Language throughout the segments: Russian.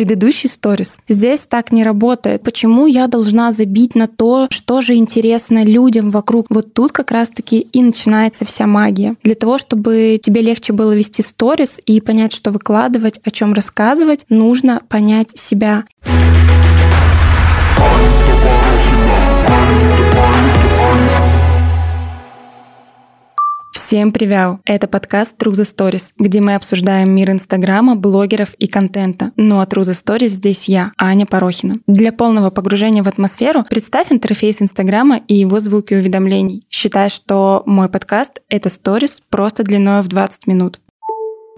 предыдущий сторис. Здесь так не работает. Почему я должна забить на то, что же интересно людям вокруг? Вот тут как раз-таки и начинается вся магия. Для того, чтобы тебе легче было вести сторис и понять, что выкладывать, о чем рассказывать, нужно понять себя. Всем привет! Это подкаст True Stories, где мы обсуждаем мир Инстаграма, блогеров и контента. Ну а True Stories здесь я, Аня Порохина. Для полного погружения в атмосферу представь интерфейс Инстаграма и его звуки уведомлений. Считай, что мой подкаст — это Stories просто длиной в 20 минут.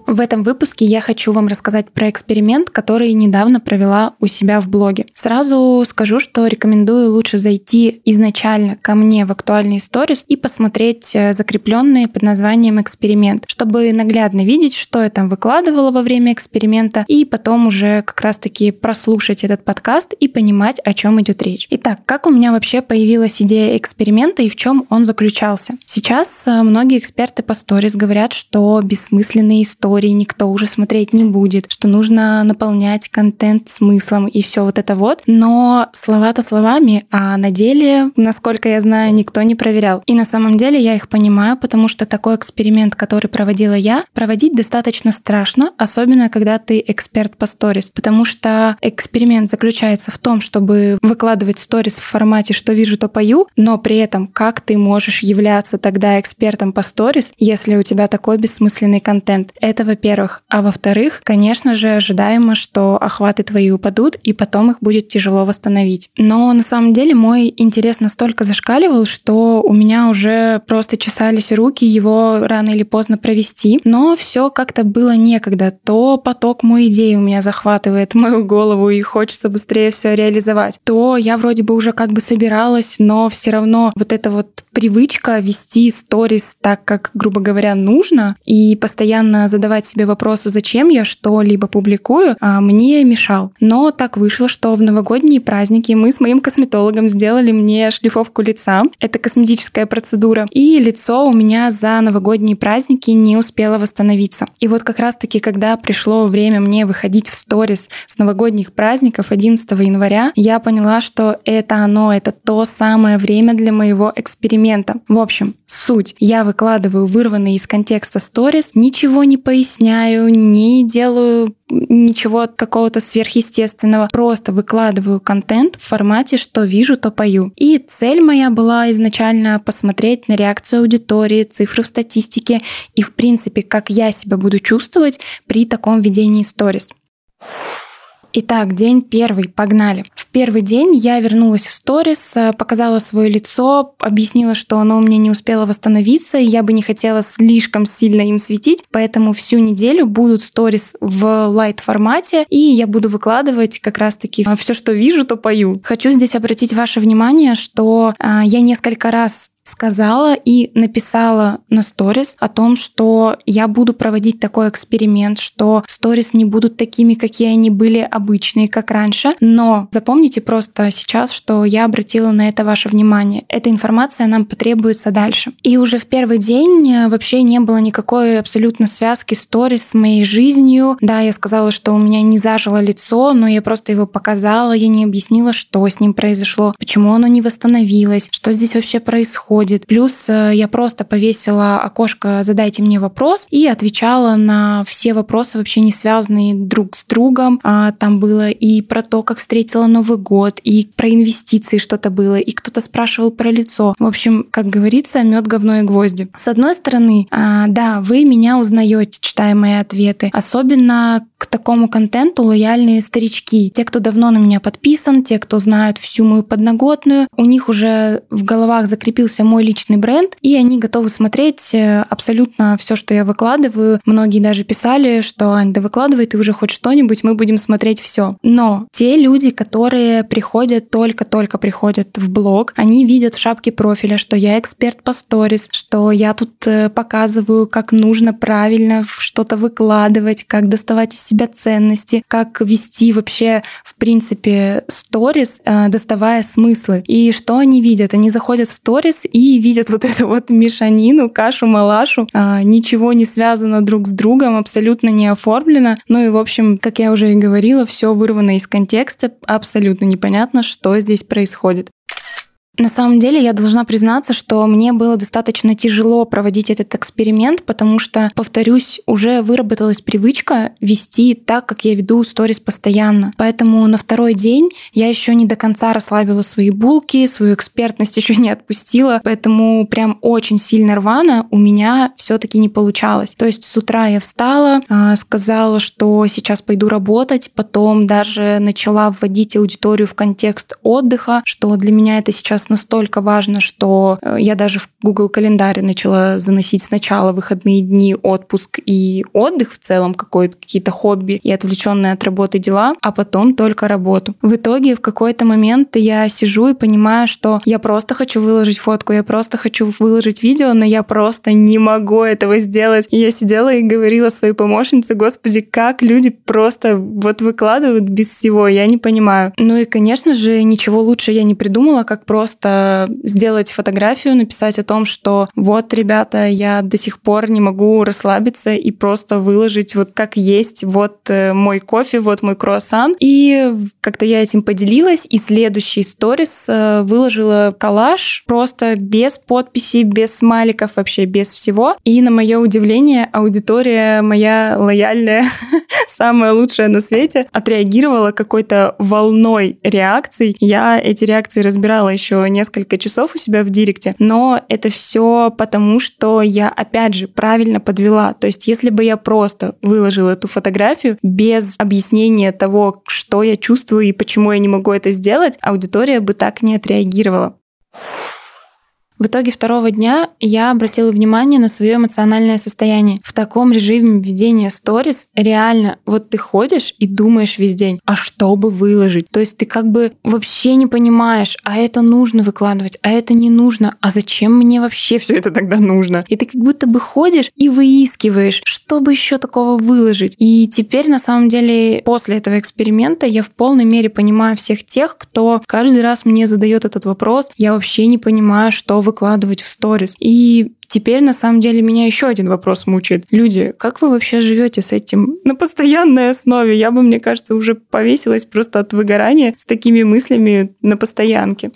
В этом выпуске я хочу вам рассказать про эксперимент, который недавно провела у себя в блоге. Сразу скажу, что рекомендую лучше зайти изначально ко мне в актуальные сторис и посмотреть э, закрепленные под названием эксперимент, чтобы наглядно видеть, что я там выкладывала во время эксперимента, и потом уже как раз-таки прослушать этот подкаст и понимать, о чем идет речь. Итак, как у меня вообще появилась идея эксперимента и в чем он заключался? Сейчас э, многие эксперты по сторис говорят, что бессмысленные истории истории никто уже смотреть не будет, что нужно наполнять контент смыслом и все вот это вот. Но слова-то словами, а на деле, насколько я знаю, никто не проверял. И на самом деле я их понимаю, потому что такой эксперимент, который проводила я, проводить достаточно страшно, особенно когда ты эксперт по сторис, потому что эксперимент заключается в том, чтобы выкладывать сторис в формате «что вижу, то пою», но при этом как ты можешь являться тогда экспертом по сторис, если у тебя такой бессмысленный контент. Это это во-первых. А во-вторых, конечно же, ожидаемо, что охваты твои упадут, и потом их будет тяжело восстановить. Но на самом деле мой интерес настолько зашкаливал, что у меня уже просто чесались руки его рано или поздно провести. Но все как-то было некогда. То поток мой идей у меня захватывает мою голову и хочется быстрее все реализовать. То я вроде бы уже как бы собиралась, но все равно вот это вот привычка вести сторис так, как, грубо говоря, нужно, и постоянно задавать себе вопросы, зачем я что-либо публикую, а мне мешал. Но так вышло, что в новогодние праздники мы с моим косметологом сделали мне шлифовку лица. Это косметическая процедура. И лицо у меня за новогодние праздники не успело восстановиться. И вот как раз-таки, когда пришло время мне выходить в сторис с новогодних праздников 11 января, я поняла, что это оно, это то самое время для моего эксперимента. В общем, суть. Я выкладываю вырванные из контекста сторис, ничего не поясняю, не делаю ничего какого-то сверхъестественного. Просто выкладываю контент в формате «что вижу, то пою». И цель моя была изначально посмотреть на реакцию аудитории, цифры в статистике и, в принципе, как я себя буду чувствовать при таком ведении сторис. Итак, день первый, погнали. Первый день я вернулась в сторис, э, показала свое лицо, объяснила, что оно у меня не успело восстановиться, и я бы не хотела слишком сильно им светить, поэтому всю неделю будут сторис в лайт формате, и я буду выкладывать как раз-таки все, что вижу, то пою. Хочу здесь обратить ваше внимание, что э, я несколько раз сказала и написала на сторис о том, что я буду проводить такой эксперимент, что сторис не будут такими, какие они были обычные, как раньше. Но запомните просто сейчас, что я обратила на это ваше внимание. Эта информация нам потребуется дальше. И уже в первый день э, вообще не было никакой абсолютно связки сторис с моей жизнью. Да, я сказала, что у меня не зажило лицо, но я просто его показала, я не объяснила, что с ним произошло, почему оно не восстановилось, что здесь вообще происходит происходит. Плюс э, я просто повесила окошко «Задайте мне вопрос» и отвечала на все вопросы, вообще не связанные друг с другом. А, там было и про то, как встретила Новый год, и про инвестиции что-то было, и кто-то спрашивал про лицо. В общем, как говорится, мед, говно и гвозди. С одной стороны, а, да, вы меня узнаете, читая мои ответы. Особенно к такому контенту лояльные старички. Те, кто давно на меня подписан, те, кто знают всю мою подноготную, у них уже в головах закрепился мой личный бренд, и они готовы смотреть э, абсолютно все, что я выкладываю. Многие даже писали, что Ань, да выкладывай ты уже хоть что-нибудь, мы будем смотреть все. Но те люди, которые приходят, только-только приходят в блог, они видят в шапке профиля, что я эксперт по сторис, что я тут э, показываю, как нужно правильно что-то выкладывать, как доставать из себя ценности, как вести вообще, в принципе, сторис, э, доставая смыслы. И что они видят? Они заходят в сторис, и видят вот эту вот мешанину, кашу-малашу. А, ничего не связано друг с другом, абсолютно не оформлено. Ну и, в общем, как я уже и говорила, все вырвано из контекста, абсолютно непонятно, что здесь происходит. На самом деле я должна признаться, что мне было достаточно тяжело проводить этот эксперимент, потому что, повторюсь, уже выработалась привычка вести так, как я веду сторис постоянно. Поэтому на второй день я еще не до конца расслабила свои булки, свою экспертность еще не отпустила, поэтому прям очень сильно рвано у меня все-таки не получалось. То есть с утра я встала, а, сказала, что сейчас пойду работать, потом даже начала вводить аудиторию в контекст отдыха, что для меня это сейчас сейчас настолько важно, что э, я даже в Google календарь начала заносить сначала выходные дни, отпуск и отдых в целом, какие-то хобби и отвлеченные от работы дела, а потом только работу. В итоге в какой-то момент я сижу и понимаю, что я просто хочу выложить фотку, я просто хочу выложить видео, но я просто не могу этого сделать. И я сидела и говорила своей помощнице, господи, как люди просто вот выкладывают без всего, я не понимаю. Ну и, конечно же, ничего лучше я не придумала, как просто просто сделать фотографию, написать о том, что вот, ребята, я до сих пор не могу расслабиться и просто выложить вот как есть, вот э, мой кофе, вот мой круассан. И как-то я этим поделилась, и следующий сторис э, выложила коллаж просто без подписи, без смайликов, вообще без всего. И на мое удивление, аудитория моя лояльная, самая лучшая на свете, отреагировала какой-то волной реакций. Я эти реакции разбирала еще несколько часов у себя в директе, но это все потому, что я, опять же, правильно подвела. То есть, если бы я просто выложила эту фотографию без объяснения того, что я чувствую и почему я не могу это сделать, аудитория бы так не отреагировала. В итоге второго дня я обратила внимание на свое эмоциональное состояние. В таком режиме ведения сторис реально вот ты ходишь и думаешь весь день, а что бы выложить? То есть ты как бы вообще не понимаешь, а это нужно выкладывать, а это не нужно, а зачем мне вообще все это тогда нужно? И ты как будто бы ходишь и выискиваешь, что бы еще такого выложить. И теперь на самом деле после этого эксперимента я в полной мере понимаю всех тех, кто каждый раз мне задает этот вопрос, я вообще не понимаю, что выкладывать в сторис. И Теперь, на самом деле, меня еще один вопрос мучает. Люди, как вы вообще живете с этим на постоянной основе? Я бы, мне кажется, уже повесилась просто от выгорания с такими мыслями на постоянке.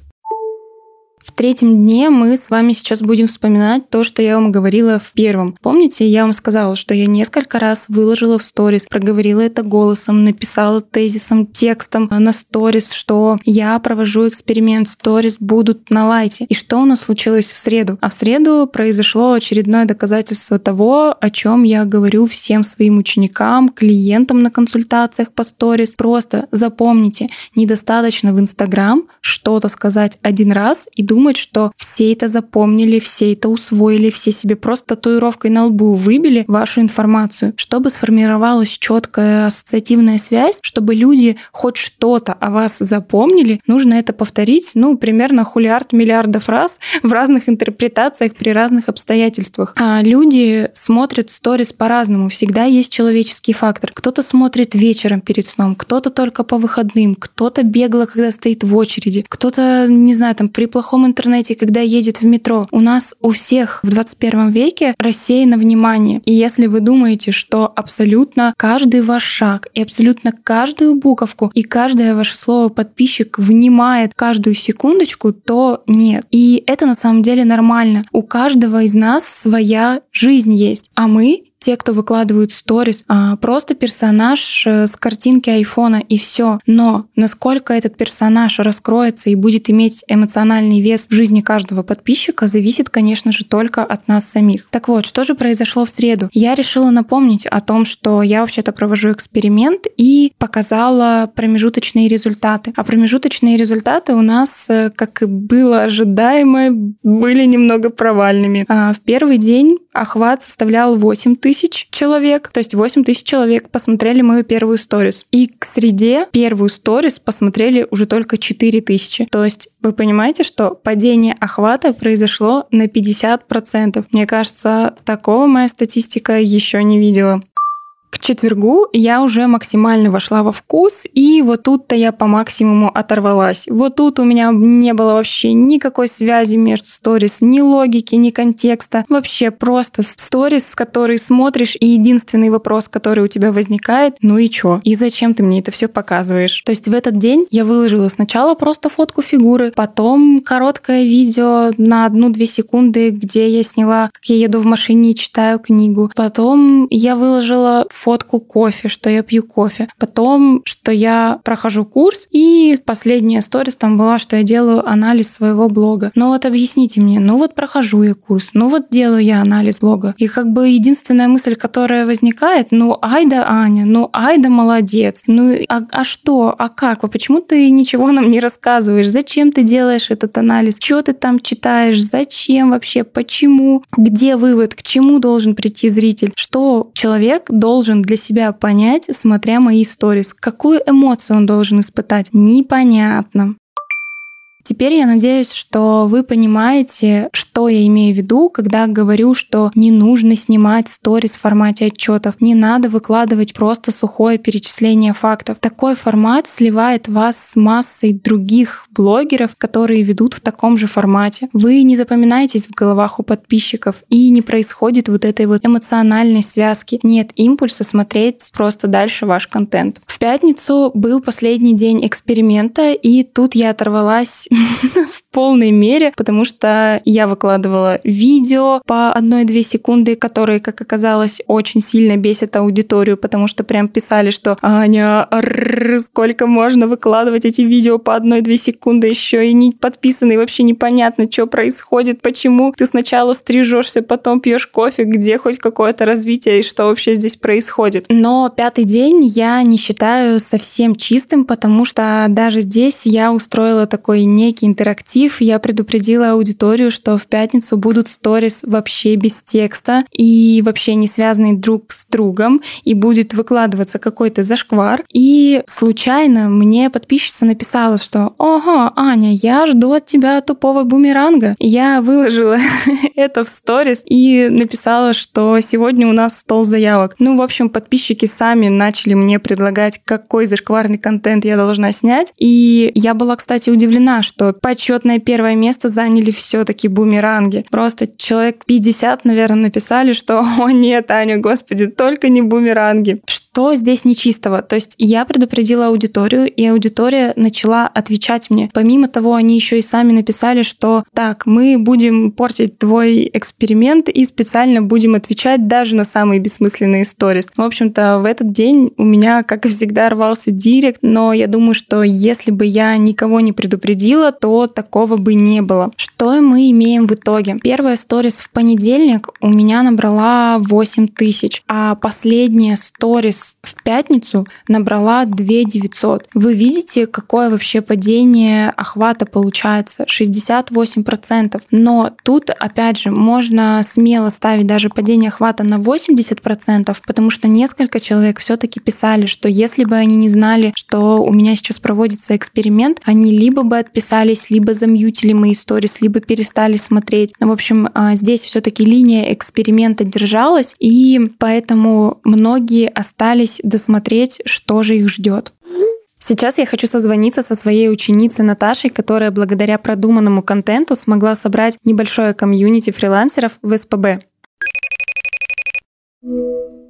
Третьем дне мы с вами сейчас будем вспоминать то, что я вам говорила в первом. Помните, я вам сказала, что я несколько раз выложила в сторис, проговорила это голосом, написала тезисом, текстом на сторис, что я провожу эксперимент, сторис будут на лайте. И что у нас случилось в среду? А в среду произошло очередное доказательство того, о чем я говорю всем своим ученикам, клиентам на консультациях по сторис. Просто запомните, недостаточно в Инстаграм что-то сказать один раз и думать, думать, что все это запомнили, все это усвоили, все себе просто татуировкой на лбу выбили вашу информацию, чтобы сформировалась четкая ассоциативная связь, чтобы люди хоть что-то о вас запомнили, нужно это повторить, ну, примерно хулиард миллиардов раз в разных интерпретациях при разных обстоятельствах. А люди смотрят сторис по-разному, всегда есть человеческий фактор. Кто-то смотрит вечером перед сном, кто-то только по выходным, кто-то бегло, когда стоит в очереди, кто-то, не знаю, там при плохом интернете, когда едет в метро. У нас у всех в 21 веке рассеяно внимание. И если вы думаете, что абсолютно каждый ваш шаг и абсолютно каждую буковку и каждое ваше слово подписчик внимает каждую секундочку, то нет. И это на самом деле нормально. У каждого из нас своя жизнь есть. А мы те, кто выкладывают сторис, а, просто персонаж э, с картинки айфона и все. Но насколько этот персонаж раскроется и будет иметь эмоциональный вес в жизни каждого подписчика, зависит, конечно же, только от нас самих. Так вот, что же произошло в среду? Я решила напомнить о том, что я вообще-то провожу эксперимент и показала промежуточные результаты. А промежуточные результаты у нас, э, как и было ожидаемо, были немного провальными. А, в первый день охват составлял 8 тысяч человек, то есть 8 тысяч человек посмотрели мою первую сторис. И к среде первую сторис посмотрели уже только 4 тысячи. То есть вы понимаете, что падение охвата произошло на 50%. Мне кажется, такого моя статистика еще не видела. К четвергу я уже максимально вошла во вкус, и вот тут-то я по максимуму оторвалась. Вот тут у меня не было вообще никакой связи между сторис, ни логики, ни контекста. Вообще просто сторис, который смотришь, и единственный вопрос, который у тебя возникает, ну и чё? И зачем ты мне это все показываешь? То есть в этот день я выложила сначала просто фотку фигуры, потом короткое видео на одну-две секунды, где я сняла, как я еду в машине и читаю книгу. Потом я выложила фотку кофе, что я пью кофе. Потом, что я прохожу курс. И последняя сторис там была, что я делаю анализ своего блога. Ну вот объясните мне, ну вот прохожу я курс, ну вот делаю я анализ блога. И как бы единственная мысль, которая возникает, ну айда Аня, ну айда молодец. Ну а, а что, а как? А почему ты ничего нам не рассказываешь? Зачем ты делаешь этот анализ? Что ты там читаешь? Зачем вообще? Почему? Где вывод? К чему должен прийти зритель? Что человек должен должен для себя понять, смотря мои сторис? Какую эмоцию он должен испытать? Непонятно. Теперь я надеюсь, что вы понимаете, что я имею в виду, когда говорю, что не нужно снимать сторис в формате отчетов, не надо выкладывать просто сухое перечисление фактов. Такой формат сливает вас с массой других блогеров, которые ведут в таком же формате. Вы не запоминаетесь в головах у подписчиков и не происходит вот этой вот эмоциональной связки. Нет импульса смотреть просто дальше ваш контент. В пятницу был последний день эксперимента, и тут я оторвалась 嗯 полной мере, потому что я выкладывала видео по одной-две секунды, которые, как оказалось, очень сильно бесят аудиторию, потому что прям писали, что Аня, сколько можно выкладывать эти видео по одной-две секунды еще и не подписаны, вообще непонятно, что происходит, почему ты сначала стрижешься, потом пьешь кофе, где хоть какое-то развитие и что вообще здесь происходит. Но пятый день я не считаю совсем чистым, потому что даже здесь я устроила такой не некий интерактив. Я предупредила аудиторию, что в пятницу будут сторис вообще без текста и вообще не связанные друг с другом, и будет выкладываться какой-то зашквар. И случайно мне подписчица написала, что «Ого, Аня, я жду от тебя тупого бумеранга». Я выложила это в сторис и написала, что сегодня у нас стол заявок. Ну, в общем, подписчики сами начали мне предлагать, какой зашкварный контент я должна снять. И я была, кстати, удивлена, что почетное первое место заняли все-таки бумеранги. Просто человек 50, наверное, написали, что «О нет, Аня, господи, только не бумеранги». Что здесь нечистого? То есть я предупредила аудиторию, и аудитория начала отвечать мне. Помимо того, они еще и сами написали, что так, мы будем портить твой эксперимент и специально будем отвечать даже на самые бессмысленные сторис. В общем-то, в этот день у меня, как и всегда, рвался директ, но я думаю, что если бы я никого не предупредила, то такого бы не было. Что мы имеем в итоге? Первая сторис в понедельник у меня набрала 8 тысяч, а последняя сторис в пятницу набрала 2 900. Вы видите, какое вообще падение охвата получается? 68%. Но тут, опять же, можно смело ставить даже падение охвата на 80%, потому что несколько человек все таки писали, что если бы они не знали, что у меня сейчас проводится эксперимент, они либо бы отписались, либо замьютили мои сторис, либо перестали смотреть. В общем, а, здесь все таки линия эксперимента держалась, и поэтому многие остались пытались досмотреть, что же их ждет. Сейчас я хочу созвониться со своей ученицей Наташей, которая благодаря продуманному контенту смогла собрать небольшое комьюнити фрилансеров в СПБ.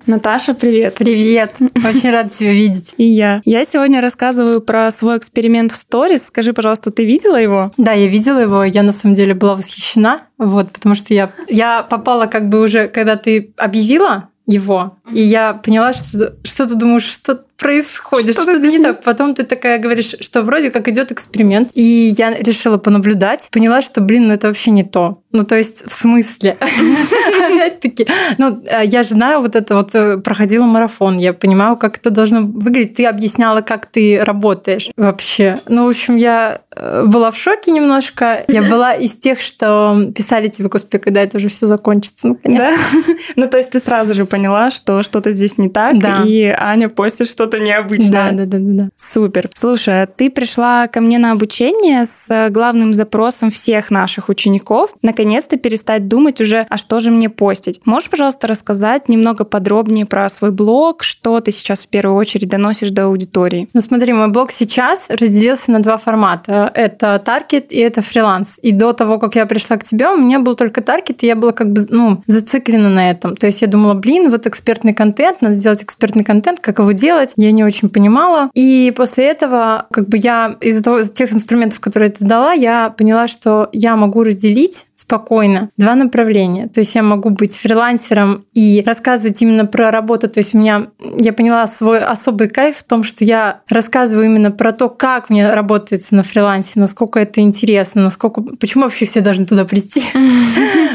Наташа, привет. Привет. Очень рада тебя видеть. И я. Я сегодня рассказываю про свой эксперимент в сторис. Скажи, пожалуйста, ты видела его? Да, я видела его. Я на самом деле была восхищена. Вот, потому что я, я попала как бы уже, когда ты объявила его. И я поняла, что, что ты думаешь, что происходит, что-то, что-то не так. Потом ты такая говоришь, что вроде как идет эксперимент. И я решила понаблюдать, поняла, что, блин, ну это вообще не то. Ну, то есть, в смысле? Опять-таки. Ну, э, я же знаю, вот это вот э, проходила марафон, я понимаю, как это должно выглядеть. Ты объясняла, как ты работаешь вообще. Ну, в общем, я э, была в шоке немножко. Я была из тех, что писали тебе, господи, когда это уже все закончится, наконец. Да? Ну, то есть ты сразу же поняла, что что-то здесь не так, и Аня постит что что-то необычное. Да, да, да, да. Супер. Слушай, а ты пришла ко мне на обучение с главным запросом всех наших учеников наконец-то перестать думать уже, а что же мне постить. Можешь, пожалуйста, рассказать немного подробнее про свой блог, что ты сейчас в первую очередь доносишь до аудитории? Ну смотри, мой блог сейчас разделился на два формата. Это таргет и это фриланс. И до того, как я пришла к тебе, у меня был только таргет, и я была как бы ну, зациклена на этом. То есть я думала, блин, вот экспертный контент, надо сделать экспертный контент, как его делать? Я не очень понимала. И после этого, как бы я из-за того, из тех инструментов, которые ты дала, я поняла, что я могу разделить спокойно. Два направления. То есть я могу быть фрилансером и рассказывать именно про работу. То есть у меня, я поняла свой особый кайф в том, что я рассказываю именно про то, как мне работается на фрилансе, насколько это интересно, насколько, почему вообще все должны туда прийти.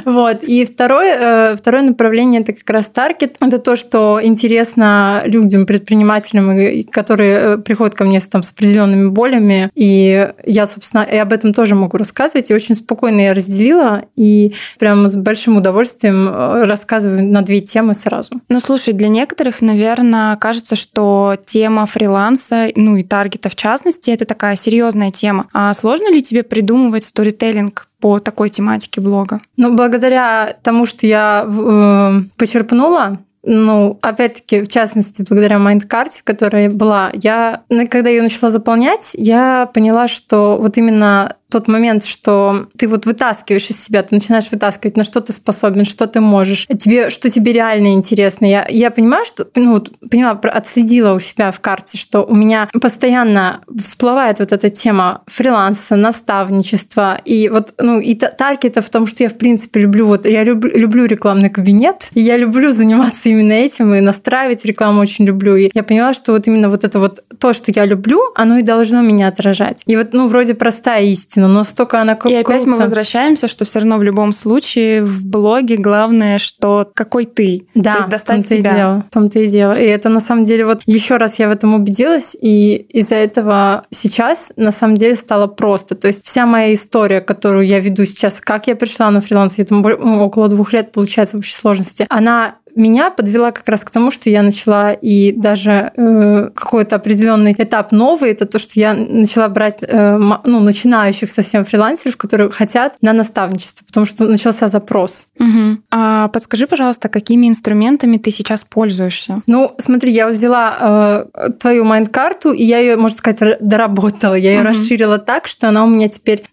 Вот. И второе, э, второе направление это как раз таргет. Это то, что интересно людям, предпринимателям, которые э, приходят ко мне с, там, с определенными болями. И я, собственно, и об этом тоже могу рассказывать. И очень спокойно я разделила и прямо с большим удовольствием э, рассказываю на две темы сразу. Ну, слушай, для некоторых, наверное, кажется, что тема фриланса, ну и таргета в частности, это такая серьезная тема. А сложно ли тебе придумывать сторителлинг по такой тематике блога? Ну, благодаря тому, что я э, почерпнула ну, опять-таки, в частности, благодаря mind карте, которая была, я, когда ее начала заполнять, я поняла, что вот именно тот момент, что ты вот вытаскиваешь из себя, ты начинаешь вытаскивать, на что ты способен, что ты можешь, тебе, что тебе реально интересно. Я, я понимаю, что, ну, поняла, отследила у себя в карте, что у меня постоянно всплывает вот эта тема фриланса, наставничества, и вот, ну, и таргета в том, что я, в принципе, люблю, вот, я люблю, люблю рекламный кабинет, и я люблю заниматься именно этим, и настраивать рекламу очень люблю. И я поняла, что вот именно вот это вот то, что я люблю, оно и должно меня отражать. И вот, ну, вроде простая истина, но настолько она круто. И опять мы возвращаемся, что все равно в любом случае в блоге главное, что какой ты. Да, То есть достать в том-то себя. И дело, в том-то и дело. И это на самом деле вот еще раз я в этом убедилась, и из-за этого сейчас на самом деле стало просто. То есть вся моя история, которую я веду сейчас, как я пришла на фриланс, это ну, около двух лет получается в общей сложности, она меня подвела как раз к тому, что я начала и даже э, какой-то определенный этап новый, это то, что я начала брать э, ну, начинающих совсем фрилансеров, которые хотят на наставничество, потому что начался запрос. Угу. А подскажи, пожалуйста, какими инструментами ты сейчас пользуешься? Ну, смотри, я взяла э, твою майнд-карту, и я ее, можно сказать, доработала. Я ее угу. расширила так, что она у меня теперь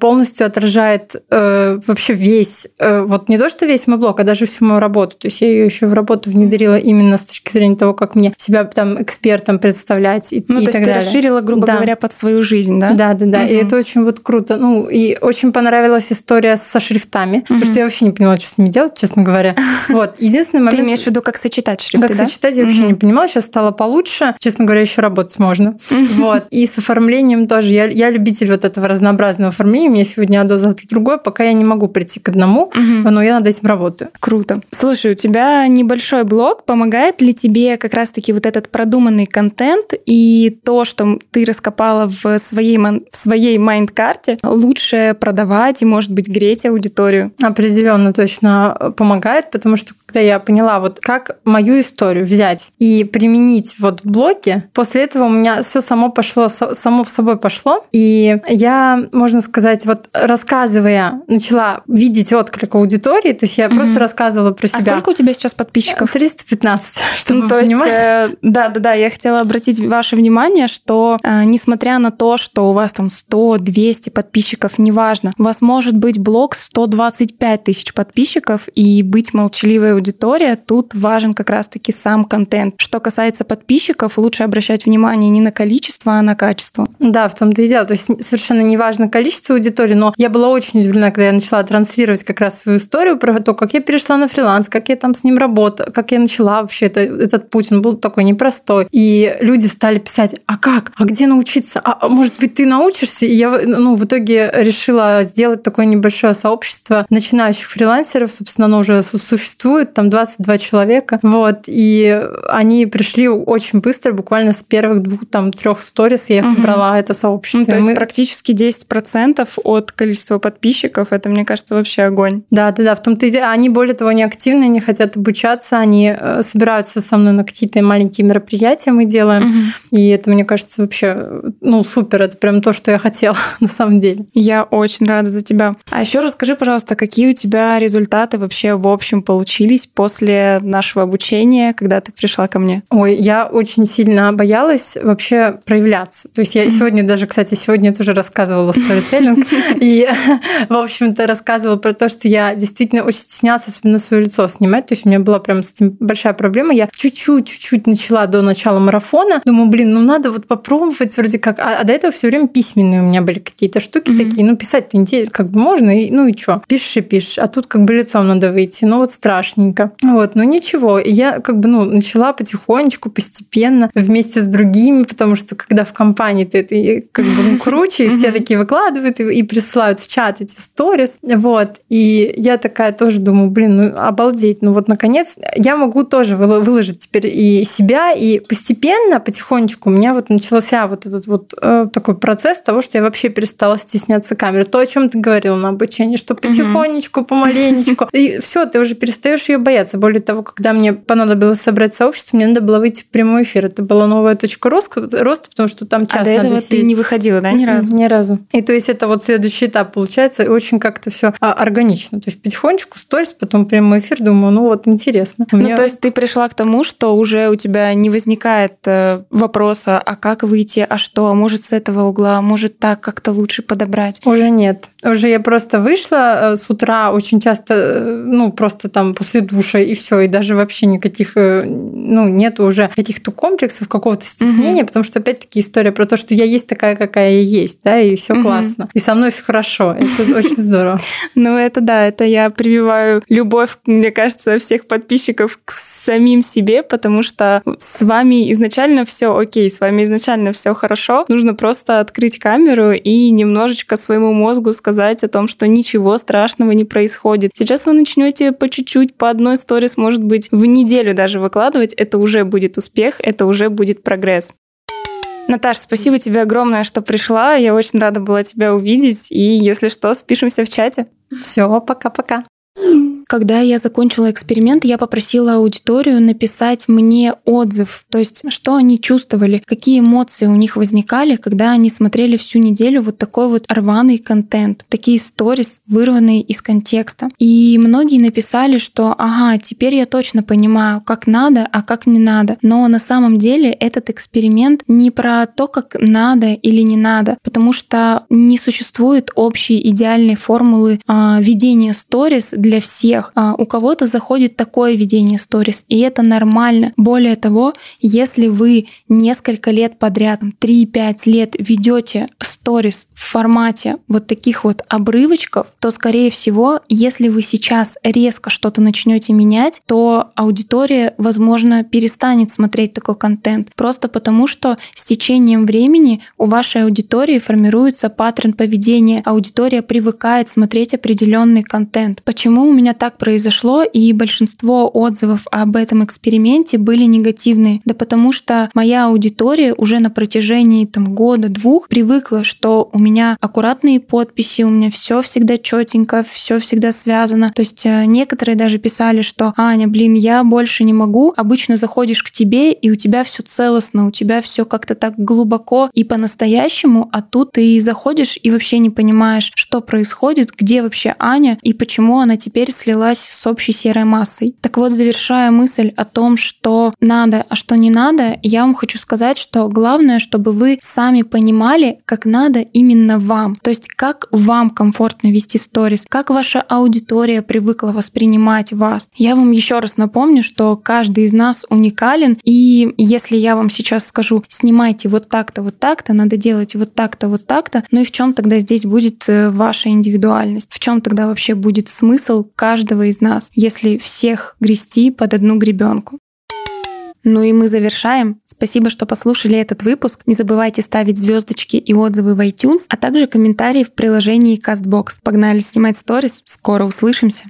полностью отражает э, вообще весь, э, вот не то, что весь мой блог, а даже всю мою работу. То есть я ее еще в работу внедрила именно с точки зрения того, как мне себя там экспертом представлять и, ну, и то так есть далее. ты расширила, грубо да. говоря, под свою жизнь, да? Да, да, да. Угу. И это очень вот круто. Ну, и очень понравилась история со шрифтами, угу. потому что я вообще не поняла, что с ними делать, честно говоря. Вот. Единственный момент... Ты имеешь в виду, как сочетать шрифты, Как да? сочетать, я вообще не понимала. Сейчас стало получше. Честно говоря, еще работать можно. Вот. И с оформлением тоже. Я, я любитель вот этого разнообразного оформления. У меня сегодня одно, завтра другое. Пока я не могу прийти к одному, но я над этим работаю. Круто. Слушай, у тебя небольшой блог. Помогает ли тебе как раз-таки вот этот продуманный контент и то, что ты раскопала в своей, в своей mind-карте, лучше продавать и, может быть, греть аудиторию? Определенно точно помогает, потому что когда я поняла, вот как мою историю взять и применить вот в блоге, после этого у меня все само пошло, само в собой пошло. И я, можно сказать, вот рассказывая, начала видеть отклик аудитории, то есть я mm-hmm. просто рассказывала про а себя. А сколько у тебя сейчас подписчиков? 315, чтобы ну, то есть, э, да, да, да, я хотела обратить ваше внимание, что э, несмотря на то, что у вас там 100, 200 подписчиков, неважно, у вас может быть блог 125 тысяч подписчиков и быть молчаливой аудитория, тут важен как раз-таки сам контент. Что касается подписчиков, лучше обращать внимание не на количество, а на качество. Да, в том-то и дело. То есть совершенно не важно количество аудитории, но я была очень удивлена, когда я начала транслировать как раз свою историю про то, как я перешла на фриланс, как я там с ним работала, как я начала вообще это, этот путь, он был такой непростой. И люди стали писать, а как? А где научиться? А, а может быть, ты научишься? И я ну, в итоге решила сделать такое небольшое сообщество начинающих фрилансеров. Собственно, оно уже существует, там 22 человека. Вот. И они пришли очень быстро, буквально с первых двух, там, трех сторис я угу. собрала это сообщество. Ну, то есть Мы... практически 10% от количества подписчиков. Это, мне кажется, вообще огонь. Да, да, да. В том-то и дело. Они, более того, не активны, они хотят обучаться, они э, собираются со мной на какие-то маленькие мероприятия мы делаем. Угу. И это, мне кажется, вообще ну, супер. Это прям то, что я хотела на самом деле. Я очень рада за тебя. А еще расскажи, пожалуйста, какие у тебя результаты вообще в общем получились после нашего обучения, когда ты пришла ко мне? Ой, я очень сильно боялась вообще проявляться. То есть я сегодня даже, кстати, сегодня тоже рассказывала сторителлинг. И, в общем-то, рассказывала про то, что я действительно очень стеснялась, особенно свое лицо снимать. То есть у меня была прям с этим большая проблема. Я чуть-чуть, чуть-чуть начала до начала марафона. Думаю, блин, ну надо вот попробовать вроде как. А, а до этого все время письменные у меня были какие-то штуки mm-hmm. такие. Ну, писать-то интересно, как бы можно, и, ну и что? Пишешь и пишешь. А тут как бы лицом надо выйти. Ну вот страшненько. Вот, ну ничего. И я как бы, ну, начала потихонечку, постепенно, вместе с другими, потому что когда в компании ты это как бы ну, круче, и все такие выкладывают и присылают в чат эти сторис. Вот. И я такая тоже думаю, блин, ну обалдеть. Ну вот наконец я могу тоже выложить теперь и себя, и постепенно, потихонечку у меня вот начался вот этот вот э, такой процесс того, что я вообще перестала стесняться камеры. То, о чем ты говорил на обучении, что потихонечку, помаленечку. И все, ты уже перестаешь ее бояться. Более того, когда мне понадобилось собрать сообщество, мне надо было выйти в прямой эфир. Это была новая точка роста, роста потому что там час А до этого ты не выходила, да, ни разу? Ни разу. И то есть это вот следующий этап получается, и очень как-то все а, органично. То есть потихонечку сторис, потом прямой эфир, думаю, ну вот интересно. Ну, Мне... то есть ты пришла к тому, что уже у тебя не возникает э, вопроса, а как выйти, а что, а может с этого угла, а может так как-то лучше подобрать? Уже нет. Уже я просто вышла э, с утра очень часто, э, ну, просто там после душа и все, и даже вообще никаких, ну, нет уже каких-то комплексов, какого-то стеснения, угу. потому что опять-таки история про то, что я есть такая, какая я есть, да, и все угу. классно. И со мной все хорошо. Это очень здорово. Ну, это да, это я прививаю любовь, мне кажется, всех подписчиков к самим себе, потому что с вами изначально все окей, с вами изначально все хорошо. Нужно просто открыть камеру и немножечко своему мозгу сказать о том, что ничего страшного не происходит. Сейчас вы начнете по чуть-чуть, по одной сторис, может быть, в неделю даже выкладывать. Это уже будет успех, это уже будет прогресс. Наташа, спасибо тебе огромное, что пришла. Я очень рада была тебя увидеть. И если что, спишемся в чате. Все, пока-пока. Когда я закончила эксперимент, я попросила аудиторию написать мне отзыв, то есть что они чувствовали, какие эмоции у них возникали, когда они смотрели всю неделю вот такой вот рваный контент, такие сторис, вырванные из контекста. И многие написали, что ага, теперь я точно понимаю, как надо, а как не надо. Но на самом деле этот эксперимент не про то, как надо или не надо, потому что не существует общей идеальной формулы э, ведения сторис для всех всех. А у кого-то заходит такое ведение сторис, и это нормально. Более того, если вы несколько лет подряд, 3-5 лет ведете сторис в формате вот таких вот обрывочков, то, скорее всего, если вы сейчас резко что-то начнете менять, то аудитория, возможно, перестанет смотреть такой контент. Просто потому, что с течением времени у вашей аудитории формируется паттерн поведения. Аудитория привыкает смотреть определенный контент. Почему у меня так так произошло, и большинство отзывов об этом эксперименте были негативные. Да потому что моя аудитория уже на протяжении там, года-двух привыкла, что у меня аккуратные подписи, у меня все всегда четенько, все всегда связано. То есть э, некоторые даже писали, что Аня, блин, я больше не могу. Обычно заходишь к тебе, и у тебя все целостно, у тебя все как-то так глубоко и по-настоящему, а тут ты заходишь и вообще не понимаешь, что происходит, где вообще Аня и почему она теперь слилась слилась с общей серой массой. Так вот, завершая мысль о том, что надо, а что не надо, я вам хочу сказать, что главное, чтобы вы сами понимали, как надо именно вам. То есть, как вам комфортно вести сторис, как ваша аудитория привыкла воспринимать вас. Я вам еще раз напомню, что каждый из нас уникален, и если я вам сейчас скажу, снимайте вот так-то, вот так-то, надо делать вот так-то, вот так-то, ну и в чем тогда здесь будет э, ваша индивидуальность? В чем тогда вообще будет смысл каждого каждого из нас, если всех грести под одну гребенку. Ну и мы завершаем. Спасибо, что послушали этот выпуск. Не забывайте ставить звездочки и отзывы в iTunes, а также комментарии в приложении CastBox. Погнали снимать сторис. Скоро услышимся.